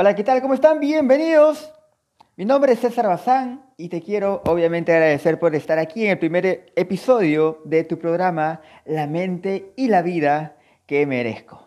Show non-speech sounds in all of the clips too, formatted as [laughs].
Hola, ¿qué tal? ¿Cómo están? Bienvenidos. Mi nombre es César Bazán y te quiero obviamente agradecer por estar aquí en el primer episodio de tu programa La mente y la vida que merezco.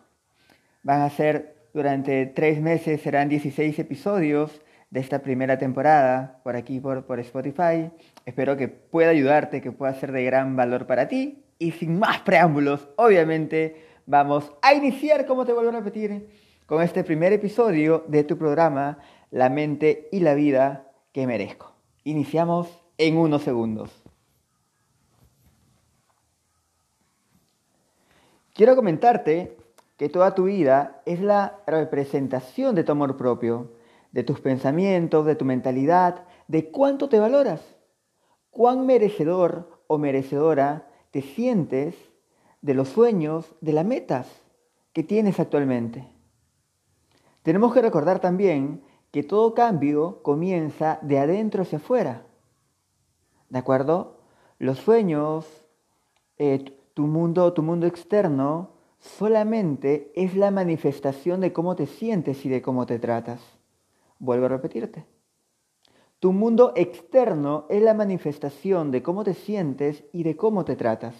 Van a ser durante tres meses, serán 16 episodios de esta primera temporada por aquí, por, por Spotify. Espero que pueda ayudarte, que pueda ser de gran valor para ti. Y sin más preámbulos, obviamente, vamos a iniciar, como te vuelvo a repetir, con este primer episodio de tu programa La mente y la vida que merezco. Iniciamos en unos segundos. Quiero comentarte que toda tu vida es la representación de tu amor propio, de tus pensamientos, de tu mentalidad, de cuánto te valoras, cuán merecedor o merecedora te sientes de los sueños, de las metas que tienes actualmente. Tenemos que recordar también que todo cambio comienza de adentro hacia afuera. ¿De acuerdo? Los sueños, eh, tu, mundo, tu mundo externo, solamente es la manifestación de cómo te sientes y de cómo te tratas. Vuelvo a repetirte. Tu mundo externo es la manifestación de cómo te sientes y de cómo te tratas.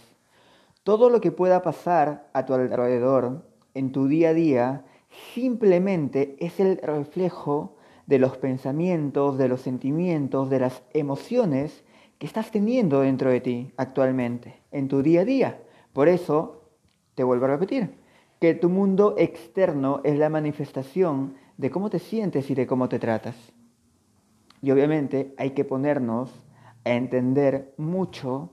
Todo lo que pueda pasar a tu alrededor, en tu día a día, simplemente es el reflejo de los pensamientos, de los sentimientos, de las emociones que estás teniendo dentro de ti actualmente, en tu día a día. Por eso, te vuelvo a repetir, que tu mundo externo es la manifestación de cómo te sientes y de cómo te tratas. Y obviamente hay que ponernos a entender mucho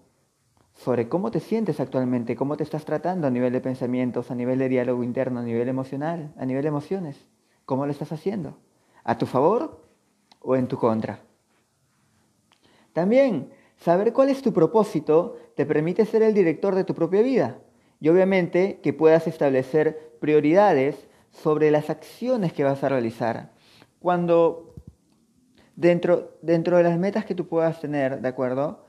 sobre cómo te sientes actualmente, cómo te estás tratando a nivel de pensamientos, a nivel de diálogo interno, a nivel emocional, a nivel de emociones. ¿Cómo lo estás haciendo? ¿A tu favor o en tu contra? También, saber cuál es tu propósito te permite ser el director de tu propia vida y obviamente que puedas establecer prioridades sobre las acciones que vas a realizar. Cuando dentro, dentro de las metas que tú puedas tener, ¿de acuerdo?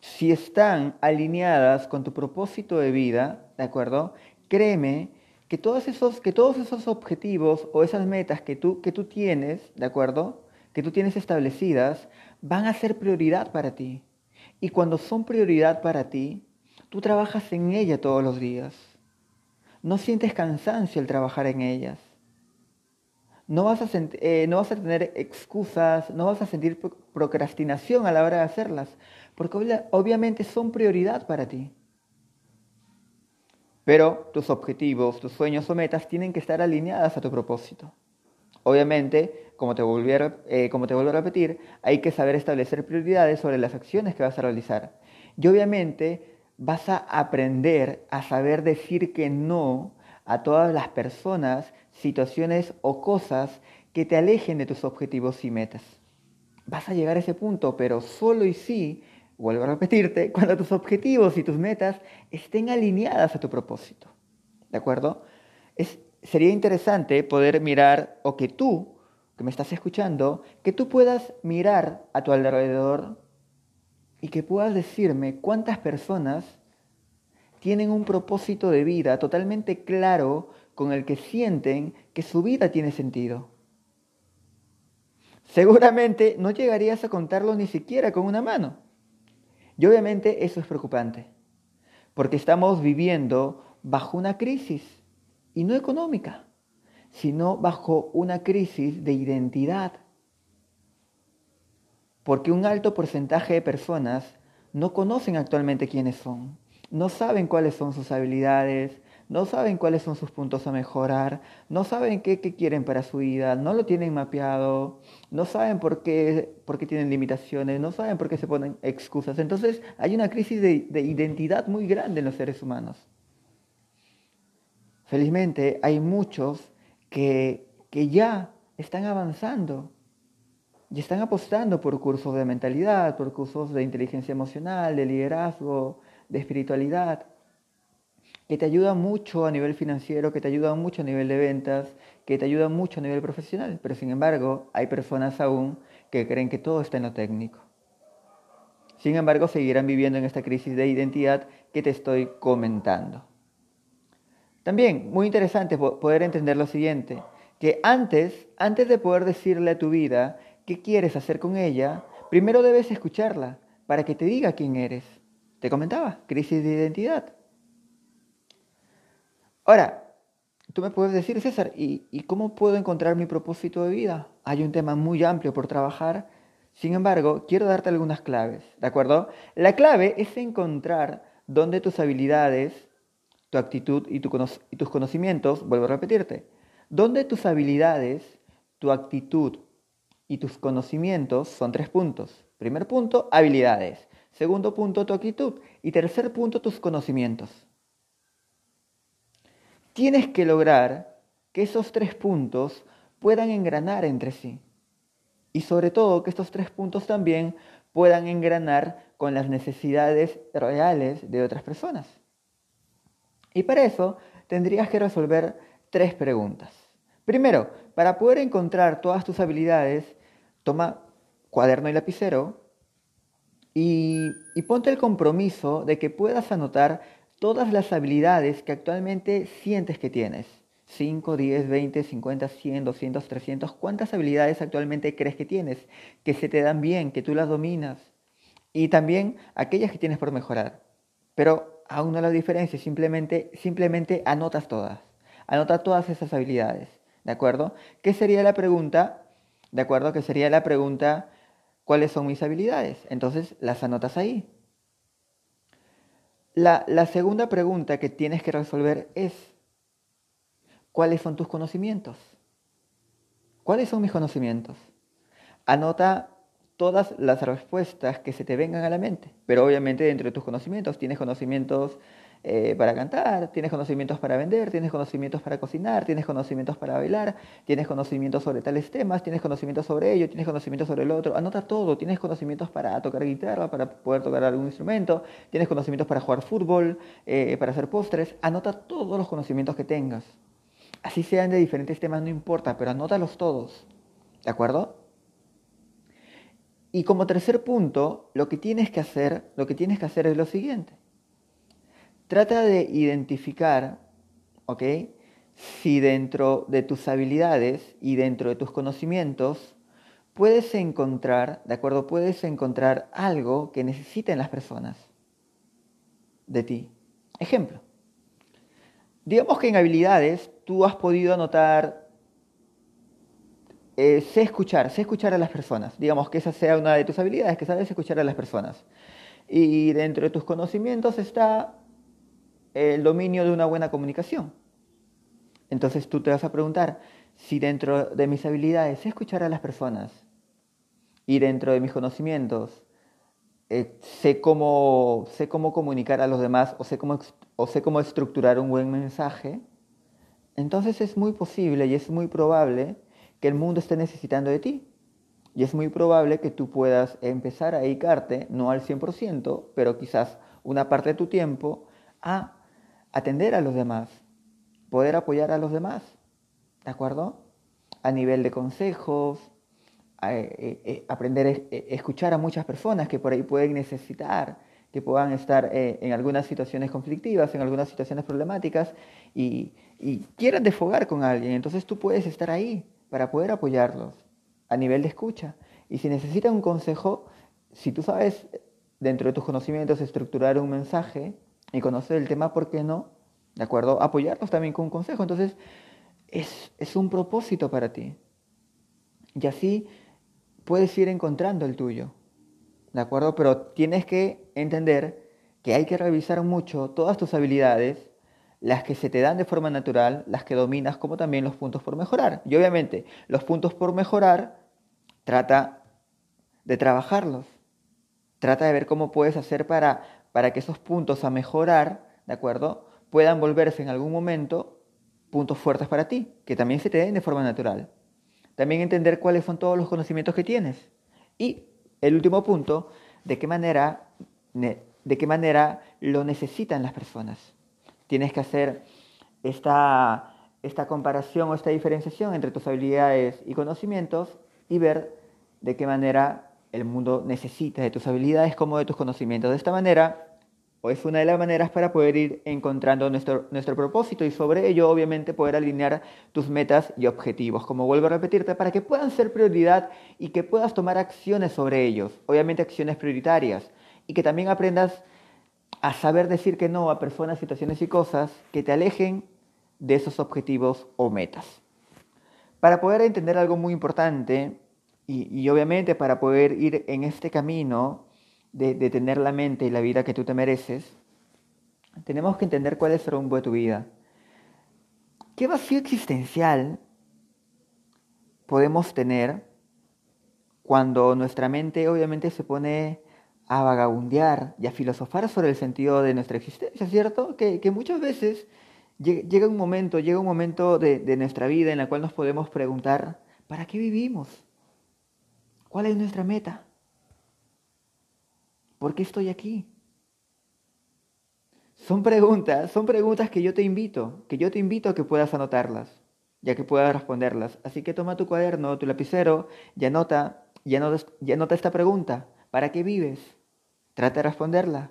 Si están alineadas con tu propósito de vida, ¿de acuerdo? Créeme que todos esos, que todos esos objetivos o esas metas que tú, que tú tienes, ¿de acuerdo? Que tú tienes establecidas, van a ser prioridad para ti. Y cuando son prioridad para ti, tú trabajas en ellas todos los días. No sientes cansancio al trabajar en ellas. No vas, a eh, no vas a tener excusas, no vas a sentir procrastinación a la hora de hacerlas, porque obviamente son prioridad para ti. Pero tus objetivos, tus sueños o metas tienen que estar alineadas a tu propósito. Obviamente, como te, eh, como te vuelvo a repetir, hay que saber establecer prioridades sobre las acciones que vas a realizar. Y obviamente vas a aprender a saber decir que no a todas las personas, situaciones o cosas que te alejen de tus objetivos y metas. Vas a llegar a ese punto, pero solo y sí vuelvo a repetirte, [laughs] cuando tus objetivos y tus metas estén alineadas a tu propósito. ¿De acuerdo? Es, sería interesante poder mirar, o que tú, que me estás escuchando, que tú puedas mirar a tu alrededor y que puedas decirme cuántas personas tienen un propósito de vida totalmente claro con el que sienten que su vida tiene sentido. Seguramente no llegarías a contarlo ni siquiera con una mano. Y obviamente eso es preocupante, porque estamos viviendo bajo una crisis, y no económica, sino bajo una crisis de identidad. Porque un alto porcentaje de personas no conocen actualmente quiénes son, no saben cuáles son sus habilidades, no saben cuáles son sus puntos a mejorar, no saben qué, quieren para su vida, no lo tienen mapeado, no saben por qué, por qué tienen limitaciones, no saben por qué se ponen excusas. Entonces hay una crisis de, de identidad muy grande en los seres humanos. Felizmente hay muchos que, que ya están avanzando y están apostando por cursos de mentalidad, por cursos de inteligencia emocional, de liderazgo, de espiritualidad que te ayuda mucho a nivel financiero, que te ayuda mucho a nivel de ventas, que te ayuda mucho a nivel profesional. Pero sin embargo, hay personas aún que creen que todo está en lo técnico. Sin embargo, seguirán viviendo en esta crisis de identidad que te estoy comentando. También, muy interesante poder entender lo siguiente, que antes, antes de poder decirle a tu vida qué quieres hacer con ella, primero debes escucharla para que te diga quién eres. Te comentaba, crisis de identidad. Ahora, tú me puedes decir, César, ¿y, ¿y, cómo puedo encontrar mi propósito de vida? Hay un tema muy amplio por trabajar. Sin embargo, quiero darte algunas claves, ¿de acuerdo? La clave es encontrar dónde tus habilidades, tu actitud y, y tus conocimientos, vuelvo a repetirte, dónde tus habilidades, tu actitud y tus conocimientos son tres puntos. Primer punto, habilidades. Segundo punto, tu actitud. Y tercer punto, tus conocimientos. Tienes que lograr que esos tres puntos puedan engranar entre sí. Y sobre todo que estos tres puntos también puedan engranar con las necesidades reales de otras personas. Y para eso tendrías que resolver tres preguntas. Primero, para poder encontrar todas tus habilidades, toma cuaderno y lapicero y, ponte el compromiso de que puedas anotar todas las habilidades que actualmente sientes que tienes. 5, 10, 20, 50, 100, 200, 300. ¿Cuántas habilidades actualmente crees que tienes? Que se te dan bien, que tú las dominas. Y también aquellas que tienes por mejorar. Pero aún no la diferencia, simplemente, simplemente anotas todas. Anota todas esas habilidades. ¿De acuerdo? ¿Qué sería la pregunta? ¿De acuerdo? ¿Qué sería la pregunta? ¿Cuáles son mis habilidades? Entonces las anotas ahí. La, la segunda pregunta que tienes que resolver es, ¿cuáles son tus conocimientos? ¿Cuáles son mis conocimientos? Anota todas las respuestas que se te vengan a la mente, pero obviamente dentro de tus conocimientos tienes conocimientos eh, para cantar, tienes conocimientos para vender, tienes conocimientos para cocinar, tienes conocimientos para bailar, tienes conocimientos sobre tales temas, tienes conocimientos sobre ello, tienes conocimientos sobre el otro. Anota todo, tienes conocimientos para tocar guitarra, para poder tocar algún instrumento, tienes conocimientos para jugar fútbol, eh, para hacer postres. Anota todos los conocimientos que tengas. Así sean de diferentes temas, no importa, pero anótalos todos. ¿De acuerdo? Y como tercer punto, lo que tienes que hacer, lo que tienes que hacer es lo siguiente. Trata de identificar, ¿ok? Si dentro de tus habilidades y dentro de tus conocimientos puedes encontrar, ¿de acuerdo? Puedes encontrar algo que necesiten las personas de ti. Ejemplo. Digamos que en habilidades tú has podido anotar, eh, sé escuchar, sé escuchar a las personas. Digamos que esa sea una de tus habilidades, que sabes escuchar a las personas. Y dentro de tus conocimientos está el dominio de una buena comunicación. Entonces tú te vas a preguntar si dentro de mis habilidades escuchar a las personas y dentro de mis conocimientos eh, sé, cómo, sé cómo comunicar a los demás o sé cómo, o sé cómo estructurar un buen mensaje, entonces es muy posible y es muy probable que el mundo esté necesitando de ti. Y es muy probable que tú puedas empezar a dedicarte, no al 100%, pero quizás una parte de tu tiempo, a atender a los demás, poder apoyar a los demás, ¿de acuerdo? A nivel de consejos, eh, eh, aprender a eh, escuchar a muchas personas que por ahí pueden necesitar, que puedan estar en algunas situaciones conflictivas, en algunas situaciones problemáticas y, y quieran desfogar con alguien. Entonces tú puedes estar ahí para poder apoyarlos a nivel de escucha. Y si necesitan un consejo, si tú sabes dentro de tus conocimientos estructurar un mensaje, y conocer el tema, ¿por qué no? ¿De acuerdo? Apoyarlos también con un consejo. Entonces, es, es un propósito para ti. Y así puedes ir encontrando el tuyo. ¿De acuerdo? Pero tienes que entender que hay que revisar mucho todas tus habilidades, las que se te dan de forma natural, las que dominas, como también los puntos por mejorar. Y obviamente, los puntos por mejorar, trata de trabajarlos. Trata de ver cómo puedes hacer para para que esos puntos a mejorar, ¿de acuerdo? Puedan volverse en algún momento puntos fuertes para ti, que también se te den de forma natural. También entender cuáles son todos los conocimientos que tienes. Y el último punto, de qué manera, de qué manera lo necesitan las personas. Tienes que hacer esta, esta comparación o esta diferenciación entre tus habilidades y conocimientos y ver de qué manera el mundo necesita de tus habilidades como de tus conocimientos. De esta manera, o es una de las maneras para poder ir encontrando nuestro, nuestro propósito y sobre ello obviamente poder alinear tus metas y objetivos, como vuelvo a repetirte, para que puedan ser prioridad y que puedas tomar acciones sobre ellos, obviamente acciones prioritarias, y que también aprendas a saber decir que no a personas, situaciones y cosas que te alejen de esos objetivos o metas. Para poder entender algo muy importante, y, obviamente para poder ir en este camino de, de, tener la mente y la vida que tú te mereces, tenemos que entender cuál es el rumbo de tu vida. ¿Qué vacío existencial podemos tener cuando nuestra mente obviamente se pone a vagabundear y a filosofar sobre el sentido de nuestra existencia, ¿cierto? Que, que muchas veces llega un momento, llega un momento de, de nuestra vida en el cual nos podemos preguntar, ¿para qué vivimos? ¿Cuál es nuestra meta? ¿Por qué estoy aquí? Son preguntas, son preguntas que yo te invito, que yo te invito a que puedas anotarlas, ya que puedas responderlas. Así que toma tu cuaderno, tu lapicero y anota, y anota, y anota esta pregunta. ¿Para qué vives? Trata de responderla.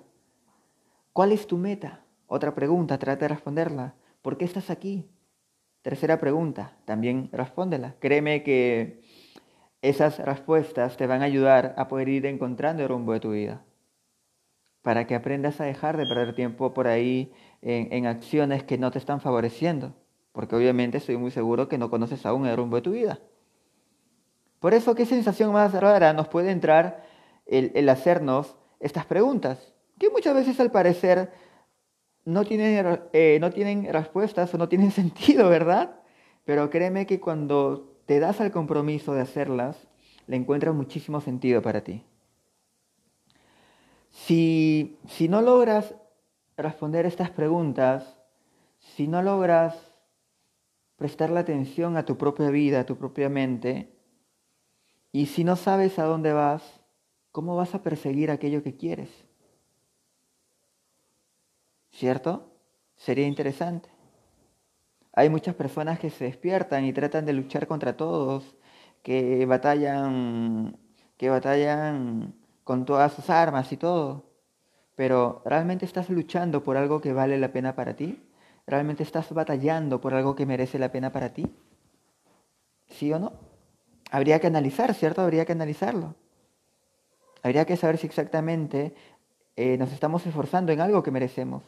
¿Cuál es tu meta? Otra pregunta, trata de responderla. ¿Por qué estás aquí? Tercera pregunta, también respóndela. Créeme que esas respuestas te van a ayudar a poder ir encontrando el rumbo de tu vida. Para que aprendas a dejar de perder tiempo por ahí en, acciones que no te están favoreciendo. Porque obviamente estoy muy seguro que no conoces aún el rumbo de tu vida. Por eso, ¿qué sensación más rara nos puede entrar el, hacernos estas preguntas? Que muchas veces al parecer no tienen, eh, no tienen respuestas o no tienen [laughs] sentido, ¿verdad? Pero créeme que cuando te das al compromiso de hacerlas, le encuentras muchísimo sentido para ti. Si, si no logras responder estas preguntas, si no logras prestar la atención a tu propia vida, a tu propia mente, y si no sabes a dónde vas, ¿cómo vas a perseguir aquello que quieres? ¿Cierto? Sería interesante. Hay muchas personas que se despiertan y tratan de luchar contra todos, que batallan, que batallan con todas sus armas y todo. Pero ¿realmente estás luchando por algo que vale la pena para ti? ¿Realmente estás batallando por algo que merece la pena para ti? ¿Sí o no? Habría que analizar, ¿cierto? Habría que analizarlo. Habría que saber si exactamente eh, nos estamos esforzando en algo que merecemos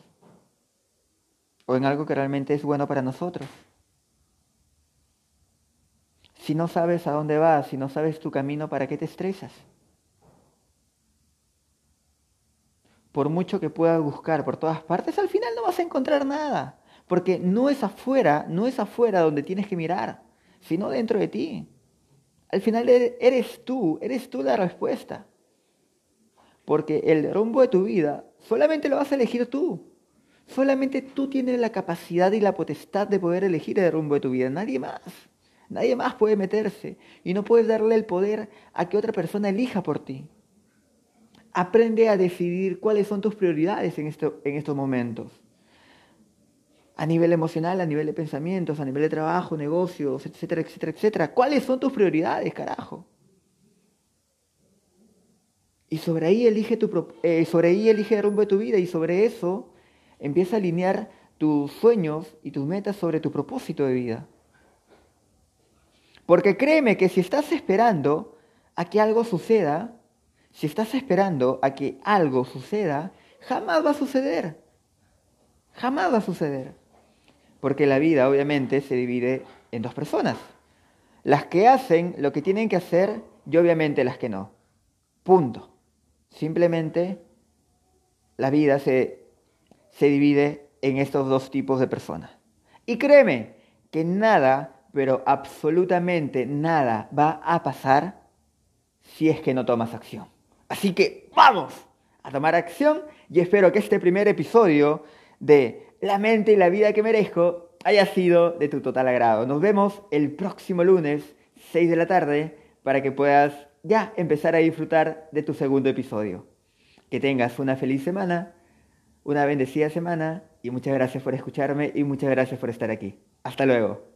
o en algo que realmente es bueno para nosotros. Si no sabes a dónde vas, si no sabes tu camino, ¿para qué te estresas? Por mucho que puedas buscar por todas partes, al final no vas a encontrar nada. Porque no es afuera, no es afuera donde tienes que mirar, sino dentro de ti. Al final eres tú, eres tú la respuesta. Porque el rumbo de tu vida solamente lo vas a elegir tú. Solamente tú tienes la capacidad y la potestad de poder elegir el rumbo de tu vida, nadie más. Nadie más puede meterse y no puedes darle el poder a que otra persona elija por ti. Aprende a decidir cuáles son tus prioridades en, en estos momentos. A nivel emocional, a nivel de pensamientos, a nivel de trabajo, negocios, etcétera, etcétera, etcétera. ¿Cuáles son tus prioridades, carajo? Y sobre ahí elige, eh, sobre ahí elige el rumbo de tu vida y sobre eso Empieza a alinear tus sueños y tus metas sobre tu propósito de vida. Porque créeme que si estás esperando a que algo suceda, si estás esperando a que algo suceda, jamás va a suceder. Jamás va a suceder. Porque la vida obviamente se divide en dos personas. Las que hacen lo que tienen que hacer y obviamente las que no. Punto. Simplemente la vida se se divide en estos dos tipos de personas. Y créeme que nada, pero absolutamente nada va a pasar si es que no tomas acción. Así que vamos a tomar acción y espero que este primer episodio de La mente y la vida que merezco haya sido de tu total agrado. Nos vemos el próximo lunes, 6 de la tarde, para que puedas ya empezar a disfrutar de tu segundo episodio. Que tengas una feliz semana una bendecida semana y muchas gracias por escucharme y muchas gracias por estar aquí. Hasta luego.